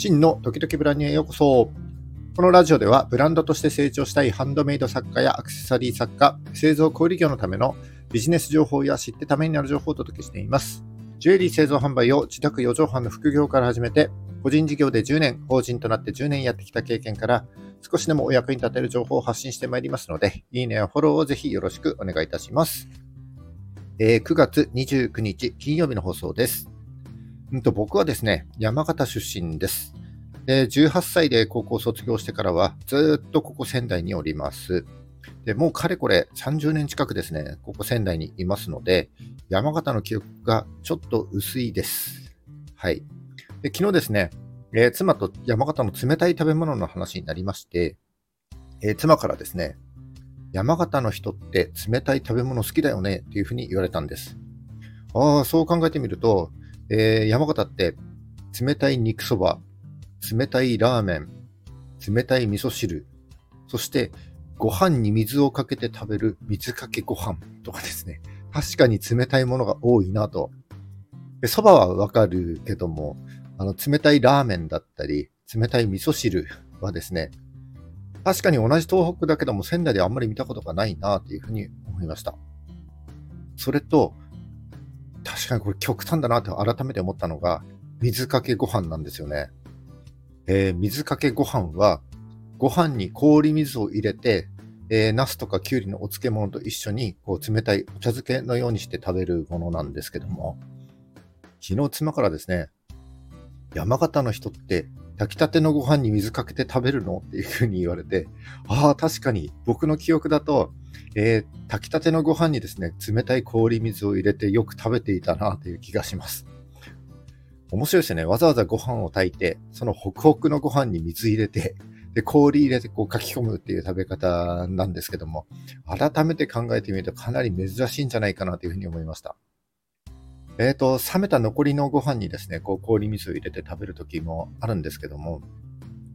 真の時々ブランニへようこそ。このラジオではブランドとして成長したいハンドメイド作家やアクセサリー作家、製造小売業のためのビジネス情報や知ってためになる情報をお届けしています。ジュエリー製造販売を自宅4畳半の副業から始めて、個人事業で10年、法人となって10年やってきた経験から、少しでもお役に立てる情報を発信してまいりますので、いいねやフォローをぜひよろしくお願いいたします。えー、9月29日金曜日の放送です。うんと僕はですね、山形出身です。で18歳で高校卒業してからはずっとここ仙台におります。でもうかれこれ30年近くですね、ここ仙台にいますので、山形の記憶がちょっと薄いです。はい。で昨日ですね、えー、妻と山形の冷たい食べ物の話になりまして、えー、妻からですね、山形の人って冷たい食べ物好きだよねっていうふうに言われたんです。ああ、そう考えてみると、えー、山形って冷たい肉そば、冷たいラーメン、冷たい味噌汁、そしてご飯に水をかけて食べる水かけご飯とかですね。確かに冷たいものが多いなと。そばはわかるけども、あの冷たいラーメンだったり、冷たい味噌汁はですね、確かに同じ東北だけども仙台であんまり見たことがないなというふうに思いました。それと、かにこれ極端だなと改めて思ったのが、水かけご飯なんですよね。えー、水かけご飯は、ご飯に氷水を入れて、えー、ナスとかキュウリのお漬物と一緒にこう冷たいお茶漬けのようにして食べるものなんですけども、昨日妻からですね、山形の人って炊きたてのご飯に水かけて食べるの？っていうふうに言われて、ああ、確かに僕の記憶だと、えー、炊きたてのご飯にですね、冷たい氷水を入れてよく食べていたなという気がします。面白いですね。わざわざご飯を炊いて、そのホクホクのご飯に水入れて、で、氷入れてこう書き込むっていう食べ方なんですけども、改めて考えてみるとかなり珍しいんじゃないかなというふうに思いました。えっ、ー、と、冷めた残りのご飯にですね、こう氷水を入れて食べる時もあるんですけども、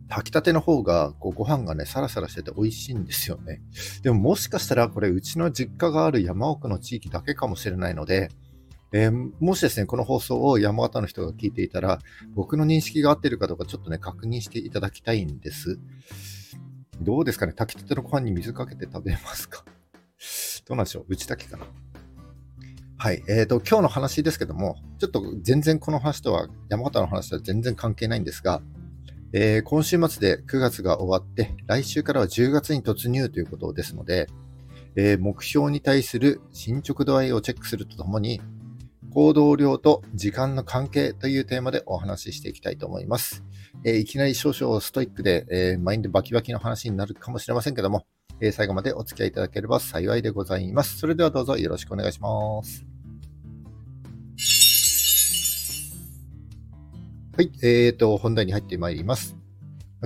炊きたての方がこうご飯がね、サラサラしてて美味しいんですよね。でももしかしたらこれうちの実家がある山奥の地域だけかもしれないので、えー、もしですね、この放送を山形の人が聞いていたら、僕の認識が合ってるかどうかちょっとね、確認していただきたいんです。どうですかね炊きたてのご飯に水かけて食べますか？どうなんでしょう？うちだけかな？はい。えっ、ー、と、今日の話ですけども、ちょっと全然この話とは、山形の話とは全然関係ないんですが、えー、今週末で9月が終わって、来週からは10月に突入ということですので、えー、目標に対する進捗度合いをチェックするとともに、行動量と時間の関係というテーマでお話ししていきたいと思います。えー、いきなり少々ストイックで、え、マインドバキバキの話になるかもしれませんけども、え、最後までお付き合いいただければ幸いでございます。それではどうぞよろしくお願いします。はい、えーと、本題に入ってまいります。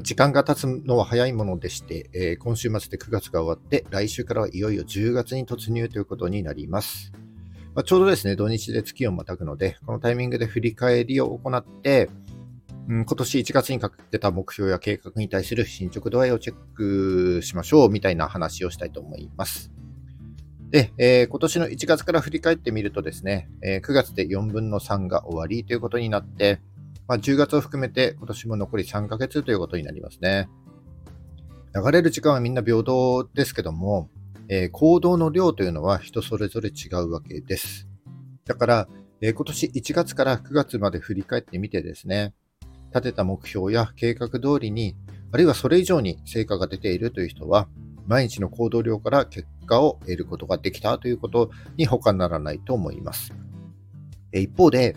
時間が経つのは早いものでして、えー、今週末で9月が終わって、来週からはいよいよ10月に突入ということになります。まあ、ちょうどですね、土日で月をまたぐので、このタイミングで振り返りを行って、うん、今年1月にかけた目標や計画に対する進捗度合いをチェックしましょうみたいな話をしたいと思います。で、えー、今年の1月から振り返ってみるとですね、えー、9月で4分の3が終わりということになって、まあ、10月を含めて今年も残り3ヶ月ということになりますね。流れる時間はみんな平等ですけども、えー、行動の量というのは人それぞれ違うわけです。だから、えー、今年1月から9月まで振り返ってみてですね、立てた目標や計画通りに、あるいはそれ以上に成果が出ているという人は、毎日の行動量から結果を得ることができたということに他ならないと思います。一方で、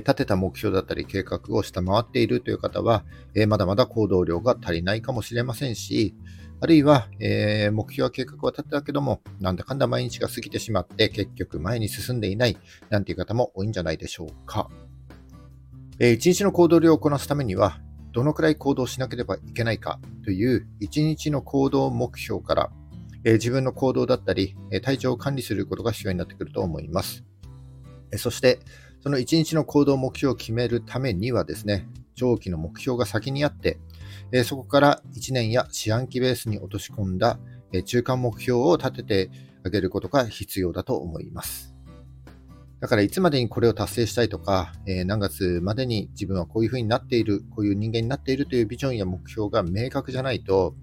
立てた目標だったり計画を下回っているという方は、まだまだ行動量が足りないかもしれませんし、あるいは、えー、目標や計画は立てたけども、なんだかんだ毎日が過ぎてしまって、結局前に進んでいない、なんていう方も多いんじゃないでしょうか。えー、一日の行動量をこなすためには、どのくらい行動しなければいけないかという一日の行動目標から、えー、自分の行動だったり、体調を管理することが必要になってくると思います。えそして、その1日の行動目標を決めるためにはですね、長期の目標が先にあって、えそこから1年や四半期ベースに落とし込んだ、え中間目標を立ててあげることが必要だと思います。だからいつまでにこれを達成したいとか、え、何月までに自分はこういうふうになっている、こういう人間になっているというビジョンや目標が明確じゃないと、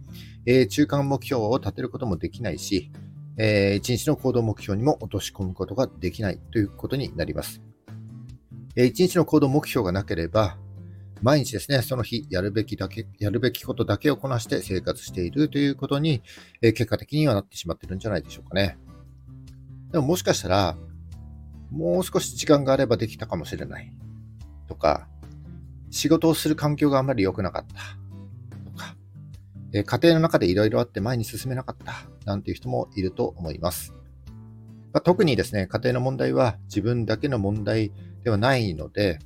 え、中間目標を立てることもできないし、えー、一日の行動目標にも落とし込むことができないということになります。えー、一日の行動目標がなければ、毎日ですね、その日やるべきだけ、やるべきことだけをこなして生活しているということに、え、結果的にはなってしまってるんじゃないでしょうかね。でももしかしたら、もう少し時間があればできたかもしれないとか、仕事をする環境があまり良くなかったとか、え家庭の中でいろいろあって前に進めなかったなんていう人もいると思います。ま、特にですね、家庭の問題は自分だけの問題ではないので、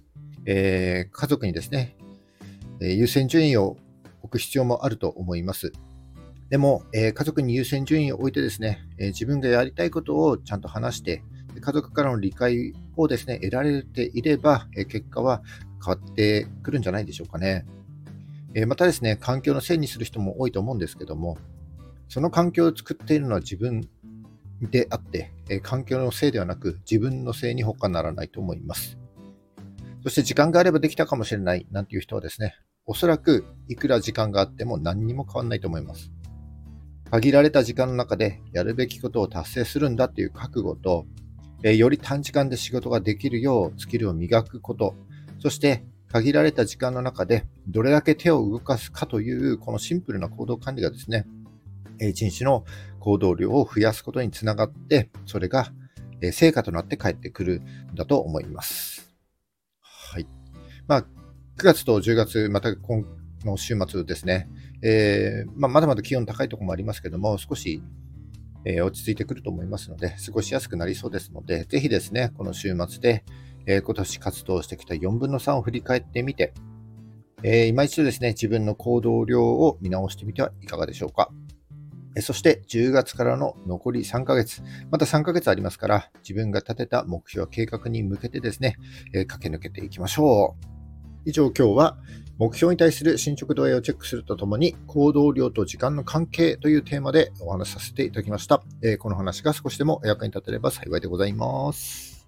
えー、家族にですね、え優先順位を置く必要もあると思います。でも、えー、家族に優先順位を置いてですね、えー、自分がやりたいことをちゃんと話して、家族からの理解をですね、得られていれば、え結果は変わってくるんじゃないでしょうかね。えまたですね、環境のせいにする人も多いと思うんですけども、その環境を作っているのは自分であって、え環境のせいではなく自分のせいに他ならないと思います。そして時間があればできたかもしれないなんていう人はですね、おそらくいくら時間があっても何にも変わらないと思います。限られた時間の中でやるべきことを達成するんだという覚悟と、えより短時間で仕事ができるようスキルを磨くこと、そして限られた時間の中でどれだけ手を動かすかというこのシンプルな行動管理がですね、一日の行動量を増やすことにつながって、それが成果となって帰ってくるんだと思います。はい。まあ、9月と10月、また今の週末ですね、えー、まあ、まだまだ気温高いところもありますけども、少しえー、落ち着いてくると思いますので、過ごしやすくなりそうですので、ぜひですね、この週末で、えー、今年活動してきた4分の3を振り返ってみて、えー、今一度ですね、自分の行動量を見直してみてはいかがでしょうか。そして10月からの残り3ヶ月、また3ヶ月ありますから、自分が立てた目標、計画に向けてですね、え駆け抜けていきましょう。以上今日は目標に対する進捗度合いをチェックするとともに、行動量と時間の関係というテーマでお話しさせていただきました。えー、この話が少しでもお役に立てれば幸いでございます。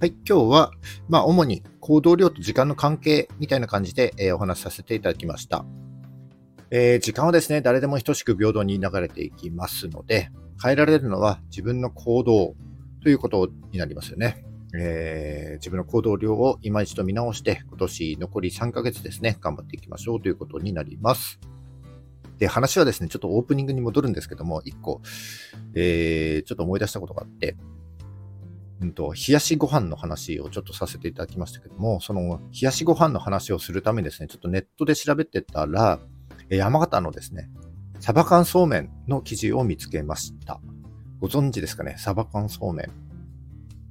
はい、今日は、まあ、主に行動量と時間の関係みたいな感じで、えー、お話しさせていただきました。えー、時間はですね、誰でも等しく平等に流れていきますので、変えられるのは自分の行動ということになりますよね。えー、自分の行動量を今一度見直して、今年残り3ヶ月ですね、頑張っていきましょうということになります。で、話はですね、ちょっとオープニングに戻るんですけども、一個、えー、ちょっと思い出したことがあって、うんと、冷やしご飯の話をちょっとさせていただきましたけども、その冷やしご飯の話をするためにですね、ちょっとネットで調べてたら、山形のですね、サバ缶そうめんの記事を見つけました。ご存知ですかね？サバ缶そうめん。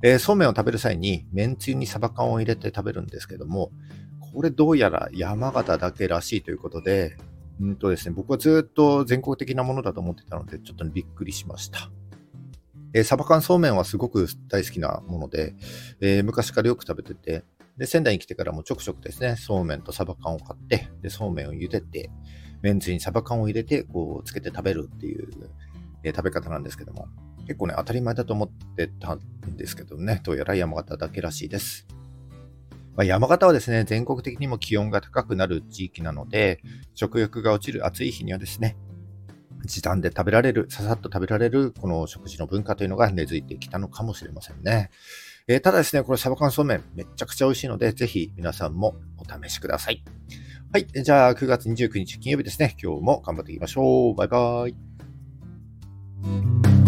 えー、そうめんを食べる際に、めんつゆにサバ缶を入れて食べるんですけども、これどうやら山形だけらしいということで、うんとですね、僕はずっと全国的なものだと思ってたので、ちょっとびっくりしました。えー、サバ缶そうめんはすごく大好きなもので、えー、昔からよく食べてて、で、仙台に来てからもちょくちょくですね、そうめんとサバ缶を買って、で、そうめんを茹でて、めんつゆにサバ缶を入れて、こう、つけて食べるっていう、えー、食べ方なんですけども、結構ね、当たり前だと思ってたんですけどね、どうやら山形だけらしいです。まあ、山形はですね、全国的にも気温が高くなる地域なので、食欲が落ちる暑い日にはですね、時短で食べられる、ささっと食べられる、この食事の文化というのが根付いてきたのかもしれませんね。えー、ただですね、これサバ缶そうめんめちゃくちゃ美味しいので、ぜひ皆さんもお試しください。はい。じゃあ、9月29日金曜日ですね。今日も頑張っていきましょう。バイバイ。